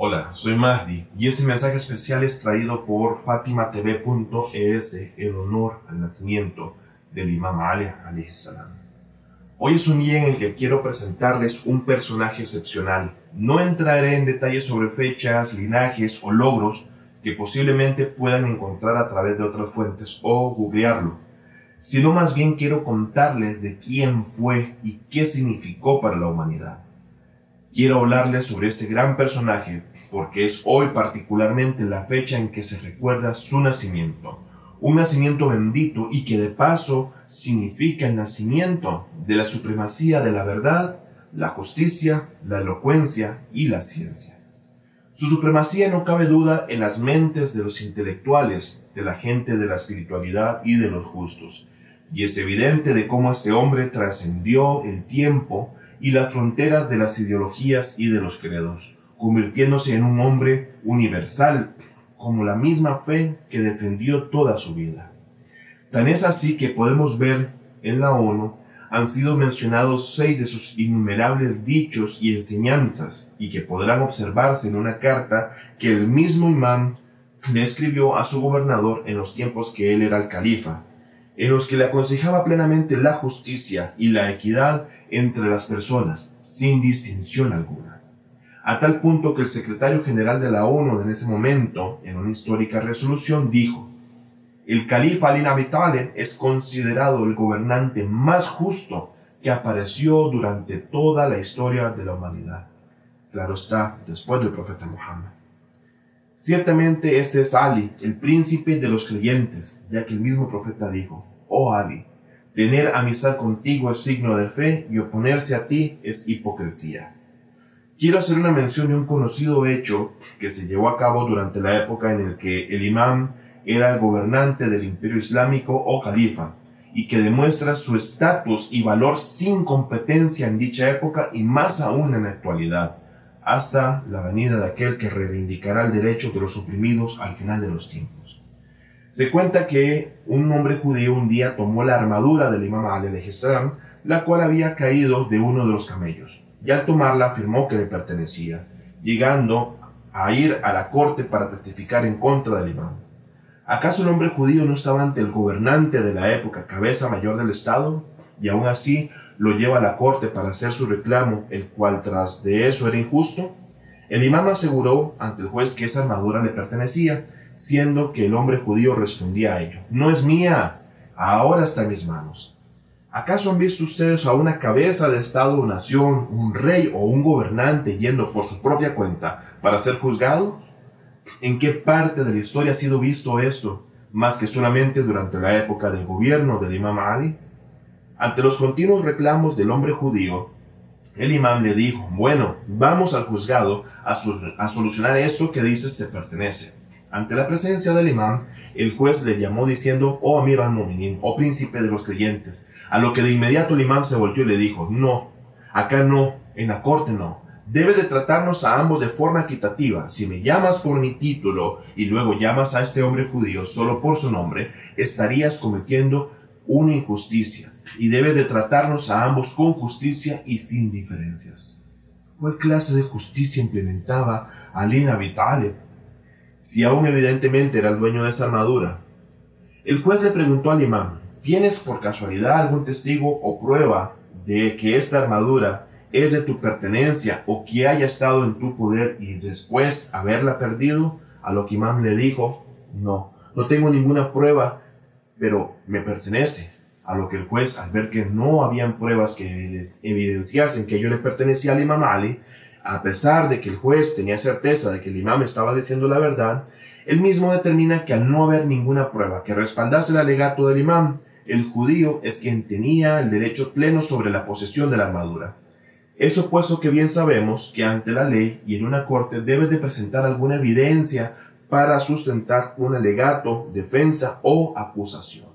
Hola, soy Mahdi y este mensaje especial es traído por fatimatv.es en honor al nacimiento del Imam Ali salam. Hoy es un día en el que quiero presentarles un personaje excepcional. No entraré en detalles sobre fechas, linajes o logros que posiblemente puedan encontrar a través de otras fuentes o googlearlo, sino más bien quiero contarles de quién fue y qué significó para la humanidad. Quiero hablarles sobre este gran personaje porque es hoy particularmente la fecha en que se recuerda su nacimiento, un nacimiento bendito y que de paso significa el nacimiento de la supremacía de la verdad, la justicia, la elocuencia y la ciencia. Su supremacía no cabe duda en las mentes de los intelectuales, de la gente de la espiritualidad y de los justos, y es evidente de cómo este hombre trascendió el tiempo y las fronteras de las ideologías y de los credos, convirtiéndose en un hombre universal, como la misma fe que defendió toda su vida. Tan es así que podemos ver en la ONU han sido mencionados seis de sus innumerables dichos y enseñanzas, y que podrán observarse en una carta que el mismo imán le escribió a su gobernador en los tiempos que él era el califa, en los que le aconsejaba plenamente la justicia y la equidad entre las personas, sin distinción alguna. A tal punto que el secretario general de la ONU en ese momento, en una histórica resolución, dijo, el califa Ali Abi es considerado el gobernante más justo que apareció durante toda la historia de la humanidad. Claro está, después del profeta Muhammad. Ciertamente este es Ali, el príncipe de los creyentes, ya que el mismo profeta dijo, Oh Ali, tener amistad contigo es signo de fe y oponerse a ti es hipocresía. Quiero hacer una mención de un conocido hecho que se llevó a cabo durante la época en la que el imán era el gobernante del imperio islámico o califa, y que demuestra su estatus y valor sin competencia en dicha época y más aún en la actualidad hasta la venida de aquel que reivindicará el derecho de los oprimidos al final de los tiempos. Se cuenta que un hombre judío un día tomó la armadura del imam Ali la cual había caído de uno de los camellos, y al tomarla afirmó que le pertenecía, llegando a ir a la corte para testificar en contra del imam. ¿Acaso el hombre judío no estaba ante el gobernante de la época, cabeza mayor del Estado? Y aún así lo lleva a la corte para hacer su reclamo, el cual tras de eso era injusto? El imán aseguró ante el juez que esa armadura le pertenecía, siendo que el hombre judío respondía a ello, no es mía, ahora está en mis manos. ¿Acaso han visto ustedes a una cabeza de Estado o nación, un rey o un gobernante yendo por su propia cuenta para ser juzgado? ¿En qué parte de la historia ha sido visto esto, más que solamente durante la época del gobierno del imam Ali? Ante los continuos reclamos del hombre judío, el imán le dijo, bueno, vamos al juzgado a, solucionar esto que dices te pertenece. Ante la presencia del imán, el juez le llamó diciendo, oh Amir al-Mominin, oh príncipe de los creyentes, a lo que de inmediato el imán se volvió y le dijo, no, acá no, en la corte no, debe de tratarnos a ambos de forma equitativa. Si me llamas por mi título y luego llamas a este hombre judío solo por su nombre, estarías cometiendo una injusticia y debe de tratarnos a ambos con justicia y sin diferencias. ¿Cuál clase de justicia implementaba Alina Vitale? Si aún evidentemente era el dueño de esa armadura. El juez le preguntó al imán, ¿tienes por casualidad algún testigo o prueba de que esta armadura es de tu pertenencia o que haya estado en tu poder y después haberla perdido? A lo que imán le dijo, no, no tengo ninguna prueba, pero me pertenece a lo que el juez, al ver que no habían pruebas que evidenciasen que yo le pertenecía al imam Ali, a pesar de que el juez tenía certeza de que el imam estaba diciendo la verdad, él mismo determina que al no haber ninguna prueba que respaldase el alegato del imam, el judío es quien tenía el derecho pleno sobre la posesión de la armadura. Eso puesto que bien sabemos que ante la ley y en una corte debes de presentar alguna evidencia para sustentar un alegato, defensa o acusación.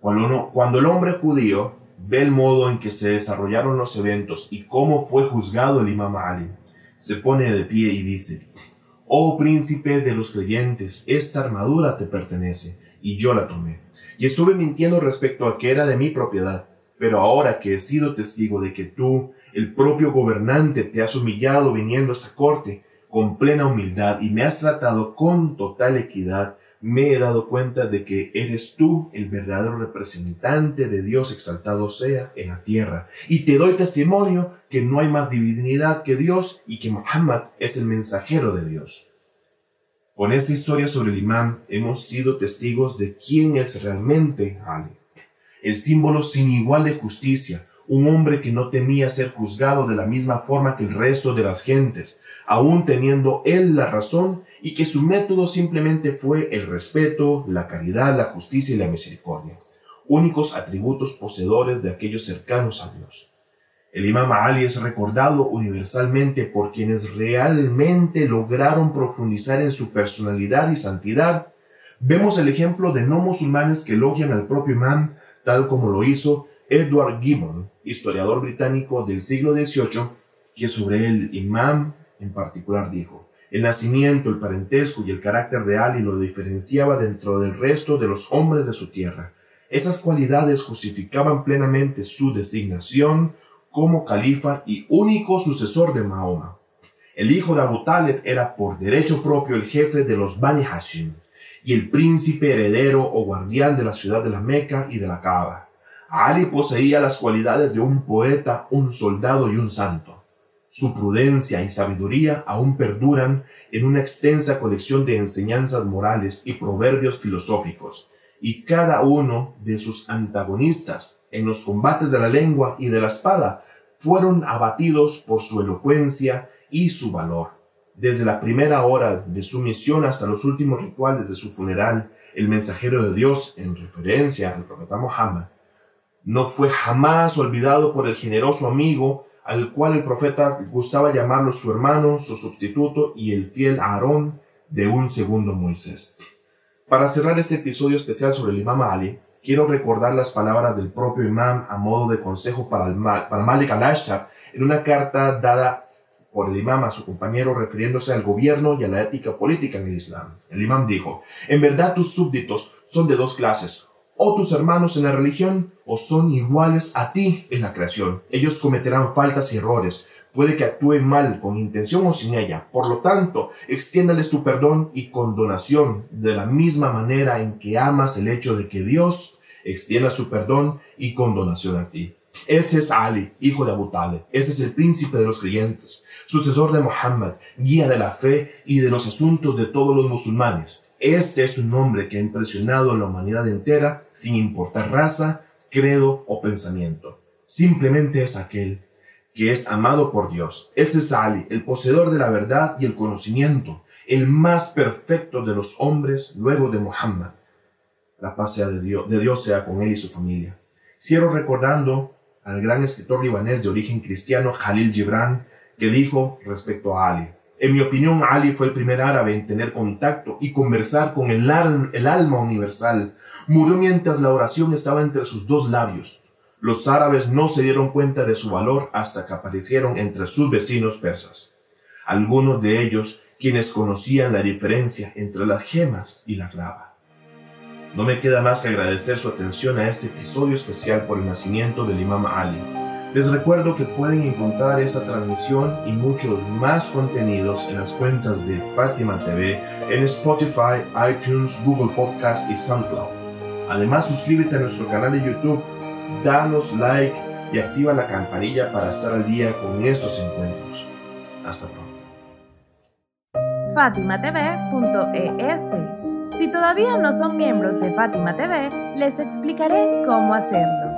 Cuando, el hombre judío ve el modo en que se desarrollaron los eventos y cómo fue juzgado el imam Ali, se pone de pie y dice, Oh príncipe de los creyentes, esta armadura te pertenece, y yo la tomé. Y estuve mintiendo respecto a que era de mi propiedad, pero ahora que he sido testigo de que tú, el propio gobernante, te has humillado viniendo a esa corte, con plena humildad y me has tratado con total equidad, me he dado cuenta de que eres tú el verdadero representante de Dios exaltado sea en la tierra. Y te doy testimonio que no hay más divinidad que Dios y que Muhammad es el mensajero de Dios. Con esta historia sobre el imán hemos sido testigos de quién es realmente Ali, el símbolo sin igual de justicia, un hombre que no temía ser juzgado de la misma forma que el resto de las gentes, aun teniendo él la razón y que su método simplemente fue el respeto, la caridad, la justicia y la misericordia, únicos atributos poseedores de aquellos cercanos a Dios. El imam Ali es recordado universalmente por quienes realmente lograron profundizar en su personalidad y santidad. Vemos el ejemplo de no musulmanes que elogian al propio imam, tal como lo hizo Edward Gibbon, historiador británico del siglo XVIII, que sobre el imam en particular dijo, el nacimiento, el parentesco y el carácter de Ali lo diferenciaba dentro del resto de los hombres de su tierra. Esas cualidades justificaban plenamente su designación como califa y único sucesor de Mahoma. El hijo de Abu Talib era por derecho propio el jefe de los Bani Hashim y el príncipe heredero o guardián de la ciudad de la Meca y de la Kaaba. Ali poseía las cualidades de un poeta, un soldado y un santo. Su prudencia y sabiduría aún perduran en una extensa colección de enseñanzas morales y proverbios filosóficos, y cada uno de sus antagonistas en los combates de la lengua y de la espada fueron abatidos por su elocuencia y su valor. Desde la primera hora de su misión hasta los últimos rituales de su funeral, el mensajero de Dios, en referencia al profeta Muhammad, no fue jamás olvidado por el generoso amigo al cual el profeta gustaba llamarlo su hermano, su sustituto y el fiel Aarón de un segundo Moisés. Para cerrar este episodio especial sobre el imam Ali, quiero recordar las palabras del propio imam a modo de consejo para, el, para Malik al-Ashtar en una carta dada por el imam a su compañero refiriéndose al gobierno y a la ética política en el Islam. El imam dijo, en verdad tus súbditos son de dos clases, o tus hermanos en la religión o son iguales a ti en la creación. Ellos cometerán faltas y errores. Puede que actúen mal con intención o sin ella. Por lo tanto, extiéndales tu perdón y condonación de la misma manera en que amas el hecho de que Dios extienda su perdón y condonación a ti. Ese es Ali, hijo de Abu Talib. Ese es el príncipe de los creyentes, sucesor de Muhammad, guía de la fe y de los asuntos de todos los musulmanes. Este es un nombre que ha impresionado a la humanidad entera sin importar raza, credo o pensamiento. Simplemente es aquel que es amado por Dios. Ese es Ali, el poseedor de la verdad y el conocimiento, el más perfecto de los hombres luego de Muhammad. La paz sea de Dios, de Dios sea con él y su familia. Cierro recordando al gran escritor libanés de origen cristiano Khalil Gibran, que dijo respecto a Ali, en mi opinión, Ali fue el primer árabe en tener contacto y conversar con el, el alma universal. Murió mientras la oración estaba entre sus dos labios. Los árabes no se dieron cuenta de su valor hasta que aparecieron entre sus vecinos persas. Algunos de ellos quienes conocían la diferencia entre las gemas y la grava. No me queda más que agradecer su atención a este episodio especial por el nacimiento del imam Ali les recuerdo que pueden encontrar esta transmisión y muchos más contenidos en las cuentas de Fátima TV en Spotify, iTunes, Google Podcast y SoundCloud. Además, suscríbete a nuestro canal de YouTube, danos like y activa la campanilla para estar al día con estos encuentros. Hasta pronto. FátimaTV.es Si todavía no son miembros de Fátima TV, les explicaré cómo hacerlo.